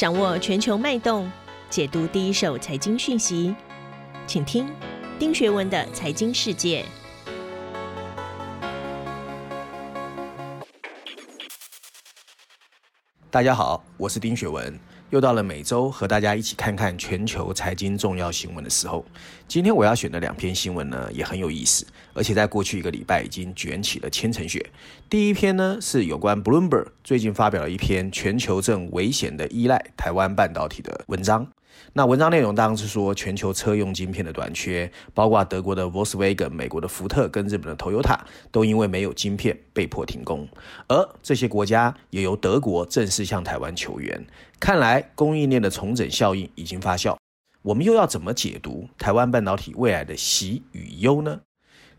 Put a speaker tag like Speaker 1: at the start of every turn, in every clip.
Speaker 1: 掌握全球脉动，解读第一手财经讯息，请听丁学文的财经世界。
Speaker 2: 大家好，我是丁学文。又到了每周和大家一起看看全球财经重要新闻的时候。今天我要选的两篇新闻呢，也很有意思，而且在过去一个礼拜已经卷起了千层雪。第一篇呢，是有关 Bloomberg 最近发表了一篇全球正危险的依赖台湾半导体的文章。那文章内容当然是说，全球车用晶片的短缺，包括德国的 Volkswagen、美国的福特跟日本的 Toyota，都因为没有晶片被迫停工。而这些国家也由德国正式向台湾求援。看来供应链的重整效应已经发酵。我们又要怎么解读台湾半导体未来的喜与忧呢？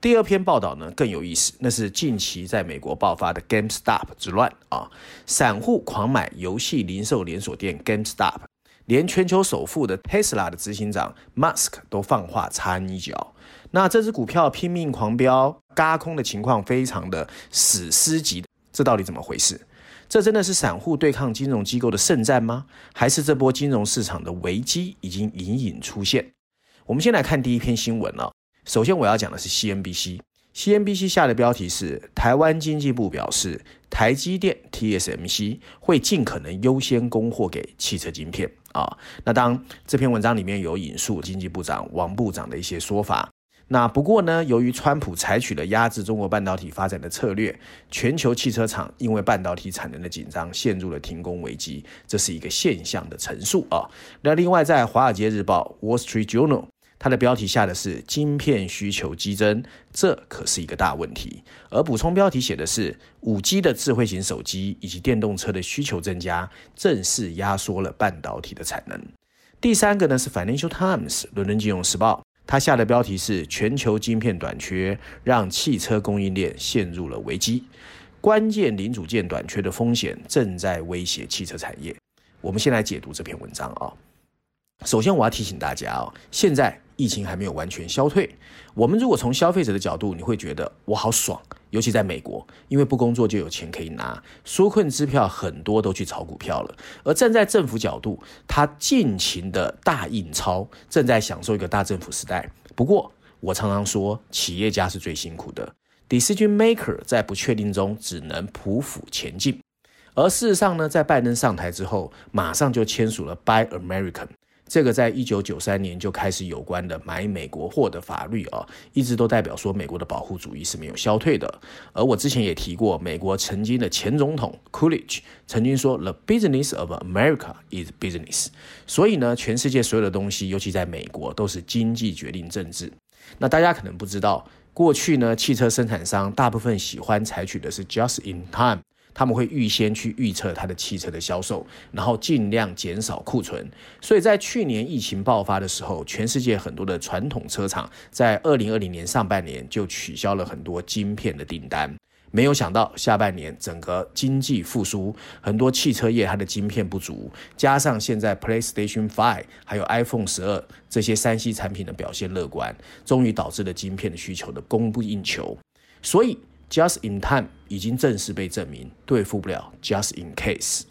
Speaker 2: 第二篇报道呢更有意思，那是近期在美国爆发的 GameStop 之乱啊，散户狂买游戏零售连锁店 GameStop。连全球首富的 Tesla 的执行长 Musk 都放话插一脚，那这只股票拼命狂飙，轧空的情况非常的史诗级，这到底怎么回事？这真的是散户对抗金融机构的圣战吗？还是这波金融市场的危机已经隐隐出现？我们先来看第一篇新闻了。首先我要讲的是 CNBC。CNBC 下的标题是：台湾经济部表示，台积电 TSMC 会尽可能优先供货给汽车晶片啊。那当这篇文章里面有引述经济部长王部长的一些说法。那不过呢，由于川普采取了压制中国半导体发展的策略，全球汽车厂因为半导体产能的紧张，陷入了停工危机，这是一个现象的陈述啊。那另外，在《华尔街日报》（Wall Street Journal）。它的标题下的是晶片需求激增，这可是一个大问题。而补充标题写的是五 G 的智慧型手机以及电动车的需求增加，正式压缩了半导体的产能。第三个呢是 Financial Times 伦敦金融时报，它下的标题是全球晶片短缺让汽车供应链陷入了危机，关键零组件短缺的风险正在威胁汽车产业。我们先来解读这篇文章啊。首先，我要提醒大家哦，现在疫情还没有完全消退。我们如果从消费者的角度，你会觉得我好爽，尤其在美国，因为不工作就有钱可以拿，纾困支票很多都去炒股票了。而站在政府角度，他尽情的大印钞，正在享受一个大政府时代。不过，我常常说，企业家是最辛苦的，decision maker 在不确定中只能匍匐前进。而事实上呢，在拜登上台之后，马上就签署了 Buy American。这个在一九九三年就开始有关的买美国货的法律啊，一直都代表说美国的保护主义是没有消退的。而我之前也提过，美国曾经的前总统 Coolidge 曾经说：“The business of America is business。”所以呢，全世界所有的东西，尤其在美国，都是经济决定政治。那大家可能不知道，过去呢，汽车生产商大部分喜欢采取的是 just in time。他们会预先去预测它的汽车的销售，然后尽量减少库存。所以在去年疫情爆发的时候，全世界很多的传统车厂在二零二零年上半年就取消了很多晶片的订单。没有想到下半年整个经济复苏，很多汽车业它的晶片不足，加上现在 PlayStation 5还有 iPhone 十二这些三 C 产品的表现乐观，终于导致了晶片的需求的供不应求。所以。Just in time 已经正式被证明对付不了 Just in case。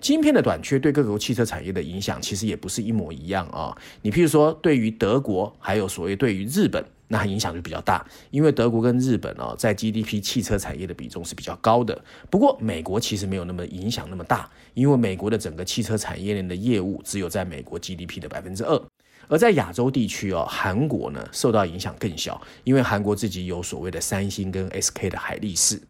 Speaker 2: 晶片的短缺对各国汽车产业的影响其实也不是一模一样啊。你譬如说，对于德国，还有所谓对于日本，那影响就比较大，因为德国跟日本哦，在 GDP 汽车产业的比重是比较高的。不过美国其实没有那么影响那么大，因为美国的整个汽车产业链的业务只有在美国 GDP 的百分之二。而在亚洲地区哦，韩国呢受到影响更小，因为韩国自己有所谓的三星跟 SK 的海力士。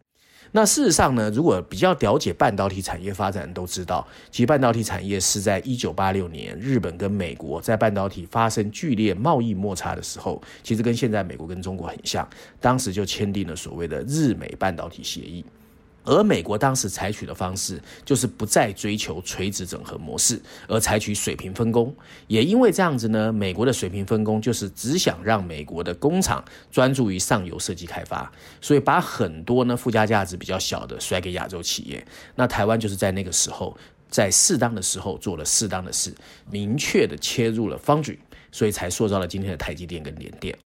Speaker 2: 那事实上呢，如果比较了解半导体产业发展，都知道，其实半导体产业是在一九八六年日本跟美国在半导体发生剧烈贸易摩擦的时候，其实跟现在美国跟中国很像，当时就签订了所谓的日美半导体协议。而美国当时采取的方式就是不再追求垂直整合模式，而采取水平分工。也因为这样子呢，美国的水平分工就是只想让美国的工厂专注于上游设计开发，所以把很多呢附加价值比较小的甩给亚洲企业。那台湾就是在那个时候，在适当的时候做了适当的事，明确的切入了 Foundry，所以才塑造了今天的台积电跟联电。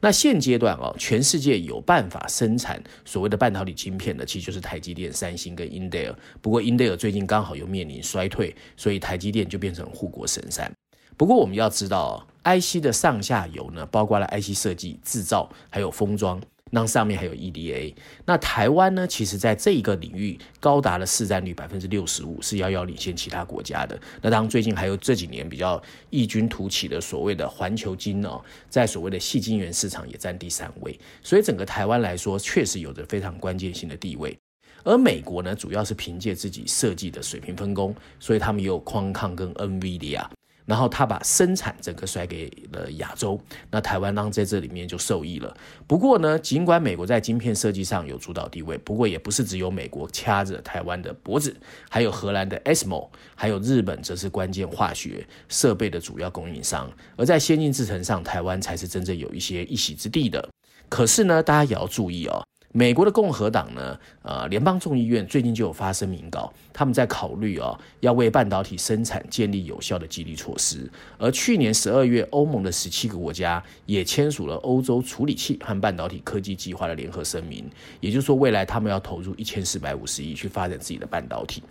Speaker 2: 那现阶段哦，全世界有办法生产所谓的半导体晶片的，其实就是台积电、三星跟英特尔。不过英特尔最近刚好又面临衰退，所以台积电就变成护国神山。不过我们要知道哦，IC 的上下游呢，包括了 IC 设计、制造，还有封装。那上面还有 EDA，那台湾呢？其实在这一个领域高达了市占率百分之六十五，是遥遥领先其他国家的。那当然最近还有这几年比较异军突起的所谓的环球晶哦，在所谓的细晶圆市场也占第三位。所以整个台湾来说，确实有着非常关键性的地位。而美国呢，主要是凭借自己设计的水平分工，所以他们也有宽抗跟 NVIDIA。然后他把生产整个甩给了亚洲，那台湾当在这里面就受益了。不过呢，尽管美国在晶片设计上有主导地位，不过也不是只有美国掐着台湾的脖子，还有荷兰的 ASML，还有日本则是关键化学设备的主要供应商。而在先进制程上，台湾才是真正有一些一席之地的。可是呢，大家也要注意哦。美国的共和党呢，呃，联邦众议院最近就有发声明稿，他们在考虑哦，要为半导体生产建立有效的激励措施。而去年十二月，欧盟的十七个国家也签署了欧洲处理器和半导体科技计划的联合声明，也就是说，未来他们要投入一千四百五十亿去发展自己的半导体。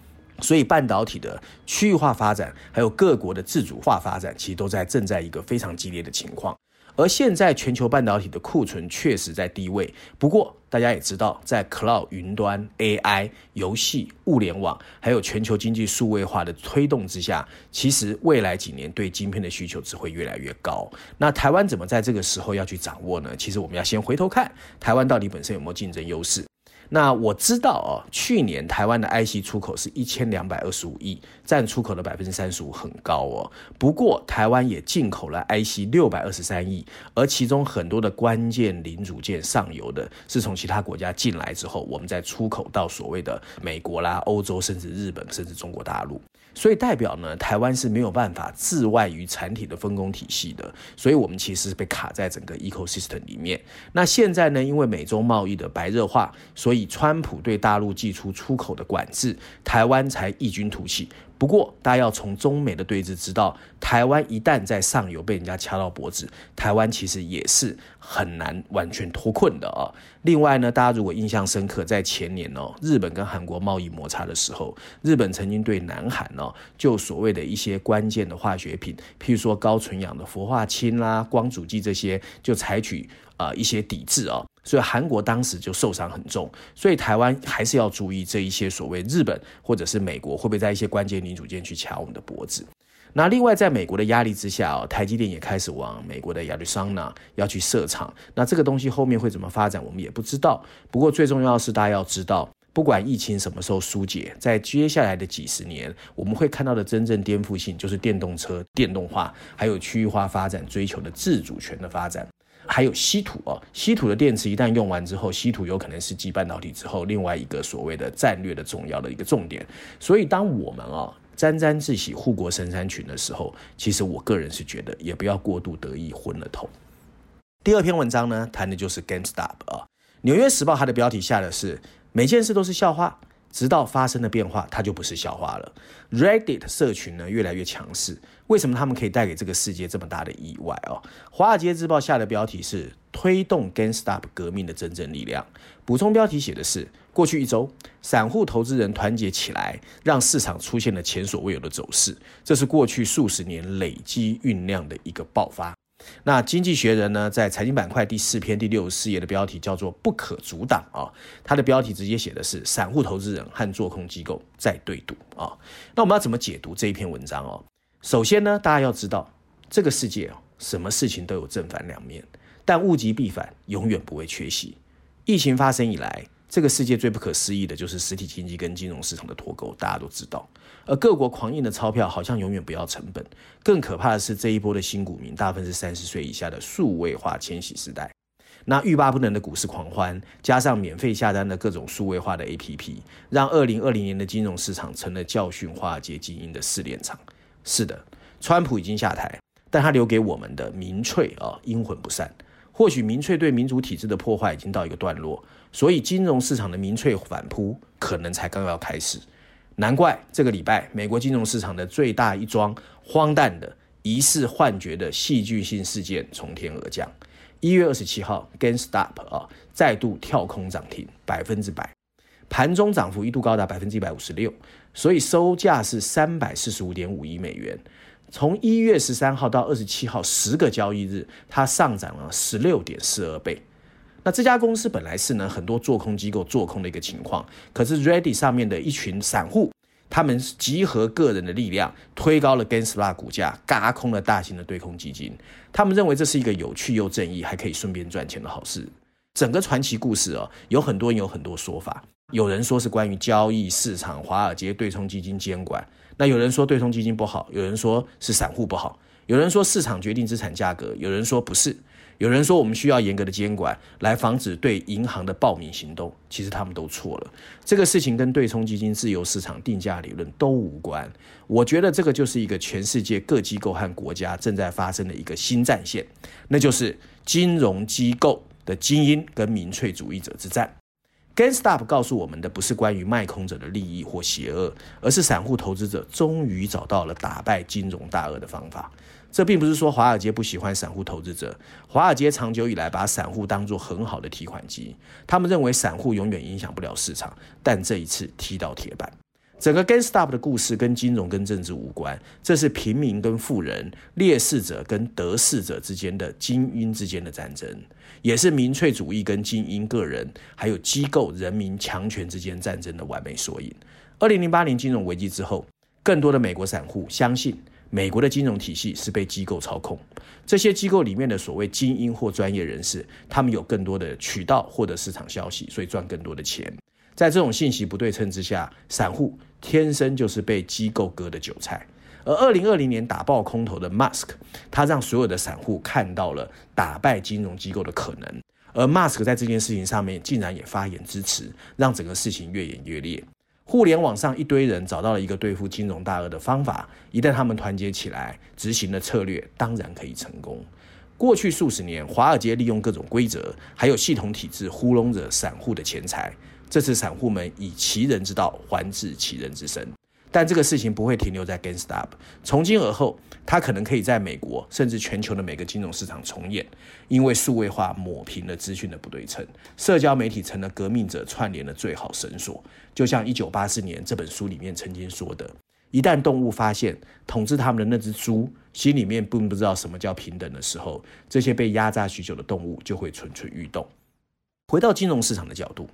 Speaker 2: 所以，半导体的区域化发展，还有各国的自主化发展，其实都在正在一个非常激烈的情况。而现在全球半导体的库存确实在低位，不过大家也知道，在 Cloud 云端、AI、游戏、物联网，还有全球经济数位化的推动之下，其实未来几年对晶片的需求只会越来越高。那台湾怎么在这个时候要去掌握呢？其实我们要先回头看，台湾到底本身有没有竞争优势。那我知道哦，去年台湾的 IC 出口是一千两百二十五亿，占出口的百分之三十五，很高哦。不过台湾也进口了 IC 六百二十三亿，而其中很多的关键零组件上游的是从其他国家进来之后，我们再出口到所谓的美国啦、欧洲，甚至日本，甚至中国大陆。所以代表呢，台湾是没有办法置外于产体的分工体系的，所以我们其实是被卡在整个 ecosystem 里面。那现在呢，因为美洲贸易的白热化，所以川普对大陆寄出出口的管制，台湾才异军突起。不过，大家要从中美的对峙知道，台湾一旦在上游被人家掐到脖子，台湾其实也是很难完全脱困的啊。另外呢，大家如果印象深刻，在前年哦，日本跟韩国贸易摩擦的时候，日本曾经对南韩哦，就所谓的一些关键的化学品，譬如说高纯氧的氟化氢啦、光阻剂这些，就采取啊、一些抵制哦。所以韩国当时就受伤很重，所以台湾还是要注意这一些所谓日本或者是美国会不会在一些关键零组件去掐我们的脖子。那另外，在美国的压力之下哦，台积电也开始往美国的亚利桑那要去设厂。那这个东西后面会怎么发展，我们也不知道。不过最重要的是，大家要知道，不管疫情什么时候疏解，在接下来的几十年，我们会看到的真正颠覆性就是电动车电动化，还有区域化发展追求的自主权的发展。还有稀土哦，稀土的电池一旦用完之后，稀土有可能是继半导体之后另外一个所谓的战略的重要的一个重点。所以，当我们啊沾沾自喜护国神山群的时候，其实我个人是觉得也不要过度得意昏了头。第二篇文章呢，谈的就是 GameStop 啊，《纽约时报》它的标题下的是每件事都是笑话。直到发生了变化，它就不是笑话了。Reddit 社群呢越来越强势，为什么他们可以带给这个世界这么大的意外哦？华尔街日报下的标题是推动 GameStop 革命的真正力量。补充标题写的是过去一周，散户投资人团结起来，让市场出现了前所未有的走势，这是过去数十年累积酝酿的一个爆发。那经济学人呢，在财经板块第四篇第六十四页的标题叫做“不可阻挡”啊，它的标题直接写的是散户投资人和做空机构在对赌啊。那我们要怎么解读这一篇文章哦？首先呢，大家要知道这个世界哦，什么事情都有正反两面，但物极必反永远不会缺席。疫情发生以来，这个世界最不可思议的就是实体经济跟金融市场的脱钩，大家都知道。而各国狂印的钞票好像永远不要成本。更可怕的是，这一波的新股民大部分是三十岁以下的数位化千禧时代。那欲罢不能的股市狂欢，加上免费下单的各种数位化的 APP，让二零二零年的金融市场成了教训华尔街精英的试炼场。是的，川普已经下台，但他留给我们的民粹啊，阴魂不散。或许民粹对民主体制的破坏已经到一个段落，所以金融市场的民粹反扑可能才刚要开始。难怪这个礼拜美国金融市场的最大一桩荒诞的疑似幻觉的戏剧性事件从天而降，一月二十七号，GameStop 啊再度跳空涨停百分之百，盘中涨幅一度高达百分之一百五十六，所以收价是三百四十五点五亿美元。从一月十三号到二十七号十个交易日，它上涨了十六点四二倍。那这家公司本来是呢很多做空机构做空的一个情况，可是 Ready 上面的一群散户。他们集合个人的力量，推高了 GameStop 股价，嘎空了大型的对空基金。他们认为这是一个有趣又正义，还可以顺便赚钱的好事。整个传奇故事哦，有很多人有很多说法。有人说是关于交易市场、华尔街对冲基金监管。那有人说对冲基金不好，有人说是散户不好，有人说市场决定资产价格，有人说不是。有人说我们需要严格的监管来防止对银行的暴民行动，其实他们都错了。这个事情跟对冲基金、自由市场定价理论都无关。我觉得这个就是一个全世界各机构和国家正在发生的一个新战线，那就是金融机构的精英跟民粹主义者之战。GainStop 告诉我们的不是关于卖空者的利益或邪恶，而是散户投资者终于找到了打败金融大鳄的方法。这并不是说华尔街不喜欢散户投资者，华尔街长久以来把散户当作很好的提款机，他们认为散户永远影响不了市场，但这一次踢到铁板。整个 GameStop 的故事跟金融跟政治无关，这是平民跟富人、劣势者跟得势者之间的精英之间的战争，也是民粹主义跟精英个人还有机构人民强权之间战争的完美缩影。二零零八年金融危机之后，更多的美国散户相信。美国的金融体系是被机构操控，这些机构里面的所谓精英或专业人士，他们有更多的渠道获得市场消息，所以赚更多的钱。在这种信息不对称之下，散户天生就是被机构割的韭菜。而二零二零年打爆空头的 Musk，他让所有的散户看到了打败金融机构的可能，而 Musk 在这件事情上面竟然也发言支持，让整个事情越演越烈。互联网上一堆人找到了一个对付金融大鳄的方法，一旦他们团结起来，执行的策略当然可以成功。过去数十年，华尔街利用各种规则还有系统体制糊弄着散户的钱财，这次散户们以其人之道还治其人之身。但这个事情不会停留在 GameStop，从今而后，它可能可以在美国甚至全球的每个金融市场重演，因为数位化抹平了资讯的不对称，社交媒体成了革命者串联的最好绳索。就像一九八四年这本书里面曾经说的，一旦动物发现统治他们的那只猪心里面并不知道什么叫平等的时候，这些被压榨许久的动物就会蠢蠢欲动。回到金融市场的角度，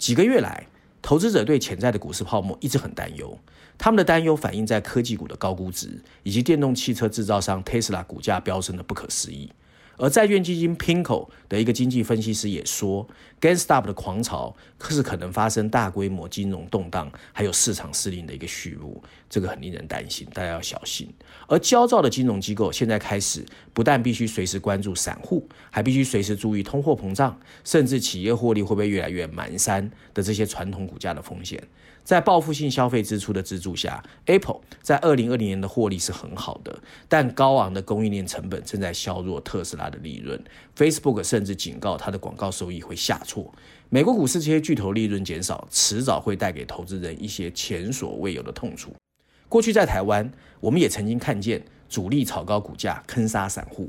Speaker 2: 几个月来，投资者对潜在的股市泡沫一直很担忧。他们的担忧反映在科技股的高估值，以及电动汽车制造商 Tesla 股价飙升的不可思议。而债券基金 PINKO 的一个经济分析师也说，GameStop 的狂潮是可能发生大规模金融动荡，还有市场失灵的一个序幕。这个很令人担心，大家要小心。而焦躁的金融机构现在开始不但必须随时关注散户，还必须随时注意通货膨胀，甚至企业获利会不会越来越蹒跚的这些传统股价的风险。在报复性消费支出的资助下，Apple 在二零二零年的获利是很好的，但高昂的供应链成本正在削弱特斯拉的利润。Facebook 甚至警告它的广告收益会下挫。美国股市这些巨头利润减少，迟早会带给投资人一些前所未有的痛楚。过去在台湾，我们也曾经看见主力炒高股价坑杀散户，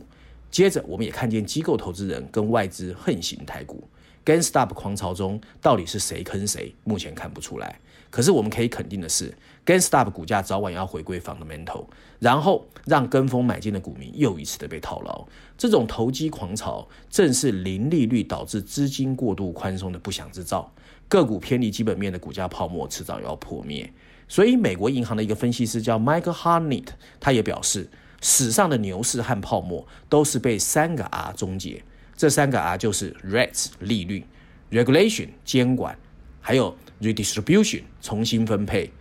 Speaker 2: 接着我们也看见机构投资人跟外资横行台股。GameStop 狂潮中到底是谁坑谁？目前看不出来。可是我们可以肯定的是，GameStop 股价早晚要回归 fundamental，然后让跟风买进的股民又一次的被套牢。这种投机狂潮正是零利率导致资金过度宽松的不祥之兆。个股偏离基本面的股价泡沫迟早要破灭。所以，美国银行的一个分析师叫 Michael h a r n e t 他也表示，史上的牛市和泡沫都是被三个 R 终结。这三个 R 就是 Rates 利率、Regulation 监管，还有 Redistribution 重新分配。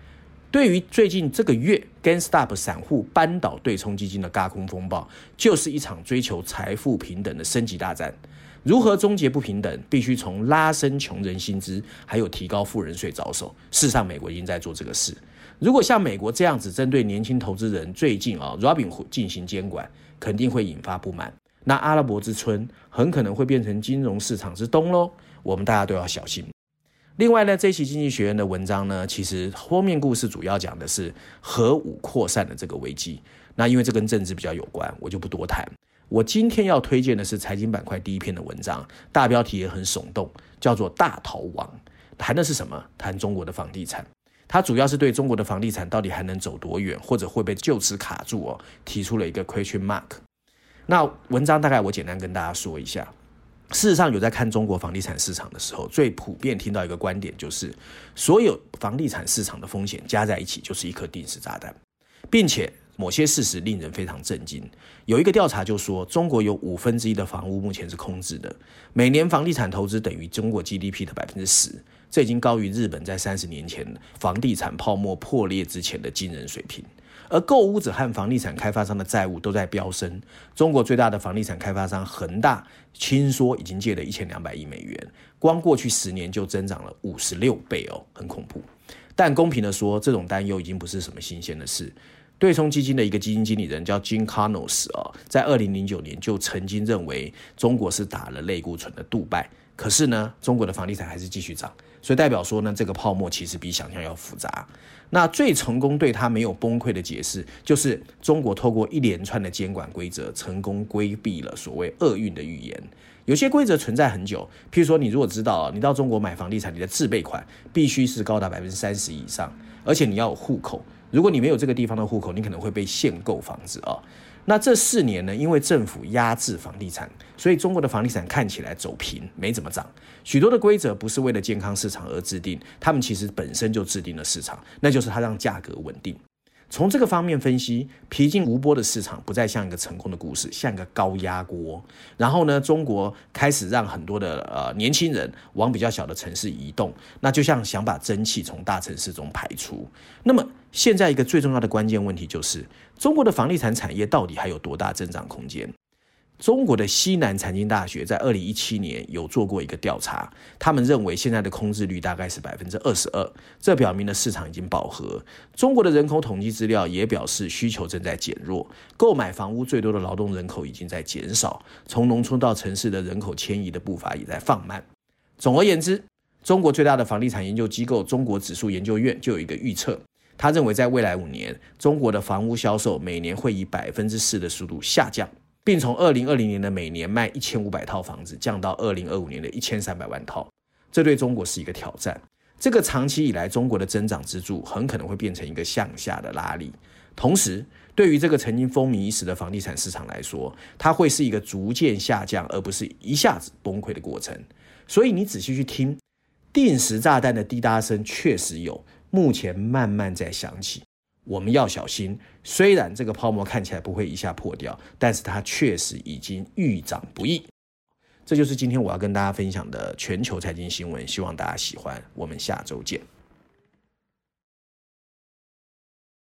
Speaker 2: 对于最近这个月 GameStop 散户扳倒对冲基金的轧空风暴，就是一场追求财富平等的升级大战。如何终结不平等，必须从拉升穷人薪资，还有提高富人税着手。事实上，美国已经在做这个事。如果像美国这样子针对年轻投资人，最近啊，Robin 进行监管，肯定会引发不满。那阿拉伯之春很可能会变成金融市场之冬喽，我们大家都要小心。另外呢，这期经济学院的文章呢，其实封面故事主要讲的是核武扩散的这个危机。那因为这跟政治比较有关，我就不多谈。我今天要推荐的是财经板块第一篇的文章，大标题也很耸动，叫做《大逃亡》，谈的是什么？谈中国的房地产。它主要是对中国的房地产到底还能走多远，或者会被就此卡住哦，提出了一个 question mark。那文章大概我简单跟大家说一下。事实上，有在看中国房地产市场的时候，最普遍听到一个观点就是，所有房地产市场的风险加在一起就是一颗定时炸弹，并且某些事实令人非常震惊。有一个调查就说，中国有五分之一的房屋目前是空置的，每年房地产投资等于中国 GDP 的百分之十。这已经高于日本在三十年前房地产泡沫破裂之前的惊人水平，而购屋者和房地产开发商的债务都在飙升。中国最大的房地产开发商恒大，听说已经借了一千两百亿美元，光过去十年就增长了五十六倍哦，很恐怖。但公平的说，这种担忧已经不是什么新鲜的事。对冲基金的一个基金经理人叫 Jim Connors 哦，在二零零九年就曾经认为中国是打了类固醇的杜拜。可是呢，中国的房地产还是继续涨，所以代表说呢，这个泡沫其实比想象要复杂。那最成功对它没有崩溃的解释，就是中国透过一连串的监管规则，成功规避了所谓厄运的预言。有些规则存在很久，譬如说，你如果知道你到中国买房地产，你的自备款必须是高达百分之三十以上，而且你要有户口。如果你没有这个地方的户口，你可能会被限购房子啊。那这四年呢，因为政府压制房地产，所以中国的房地产看起来走平，没怎么涨。许多的规则不是为了健康市场而制定，他们其实本身就制定了市场，那就是它让价格稳定。从这个方面分析，平静无波的市场不再像一个成功的故事，像一个高压锅。然后呢，中国开始让很多的呃年轻人往比较小的城市移动，那就像想把蒸汽从大城市中排出。那么现在一个最重要的关键问题就是，中国的房地产产业到底还有多大增长空间？中国的西南财经大学在二零一七年有做过一个调查，他们认为现在的空置率大概是百分之二十二，这表明了市场已经饱和。中国的人口统计资料也表示需求正在减弱，购买房屋最多的劳动人口已经在减少，从农村到城市的人口迁移的步伐也在放慢。总而言之，中国最大的房地产研究机构中国指数研究院就有一个预测，他认为在未来五年，中国的房屋销售每年会以百分之四的速度下降。并从二零二零年的每年卖一千五百套房子降到二零二五年的一千三百万套，这对中国是一个挑战。这个长期以来中国的增长支柱很可能会变成一个向下的拉力。同时，对于这个曾经风靡一时的房地产市场来说，它会是一个逐渐下降，而不是一下子崩溃的过程。所以你仔细去听，定时炸弹的滴答声确实有，目前慢慢在响起。我们要小心，虽然这个泡沫看起来不会一下破掉，但是它确实已经愈涨不易。这就是今天我要跟大家分享的全球财经新闻，希望大家喜欢。我们下周见。